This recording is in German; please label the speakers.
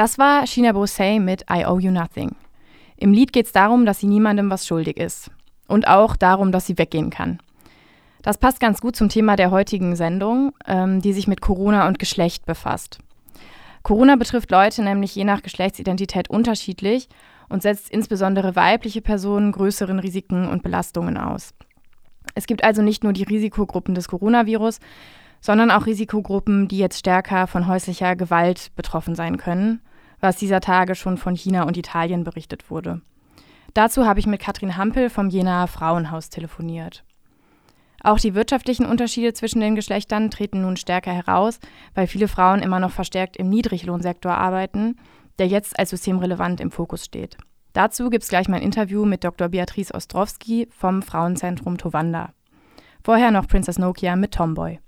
Speaker 1: Das war Sheena Bosey mit I Owe You Nothing. Im Lied geht es darum, dass sie niemandem was schuldig ist. Und auch darum, dass sie weggehen kann. Das passt ganz gut zum Thema der heutigen Sendung, ähm, die sich mit Corona und Geschlecht befasst. Corona betrifft Leute nämlich je nach Geschlechtsidentität unterschiedlich und setzt insbesondere weibliche Personen größeren Risiken und Belastungen aus. Es gibt also nicht nur die Risikogruppen des Coronavirus, sondern auch Risikogruppen, die jetzt stärker von häuslicher Gewalt betroffen sein können, was dieser Tage schon von China und Italien berichtet wurde. Dazu habe ich mit Katrin Hampel vom Jenaer Frauenhaus telefoniert. Auch die wirtschaftlichen Unterschiede zwischen den Geschlechtern treten nun stärker heraus, weil viele Frauen immer noch verstärkt im Niedriglohnsektor arbeiten, der jetzt als systemrelevant im Fokus steht. Dazu gibt es gleich mein Interview mit Dr. Beatrice Ostrowski vom Frauenzentrum Tovanda. Vorher noch Princess Nokia mit Tomboy.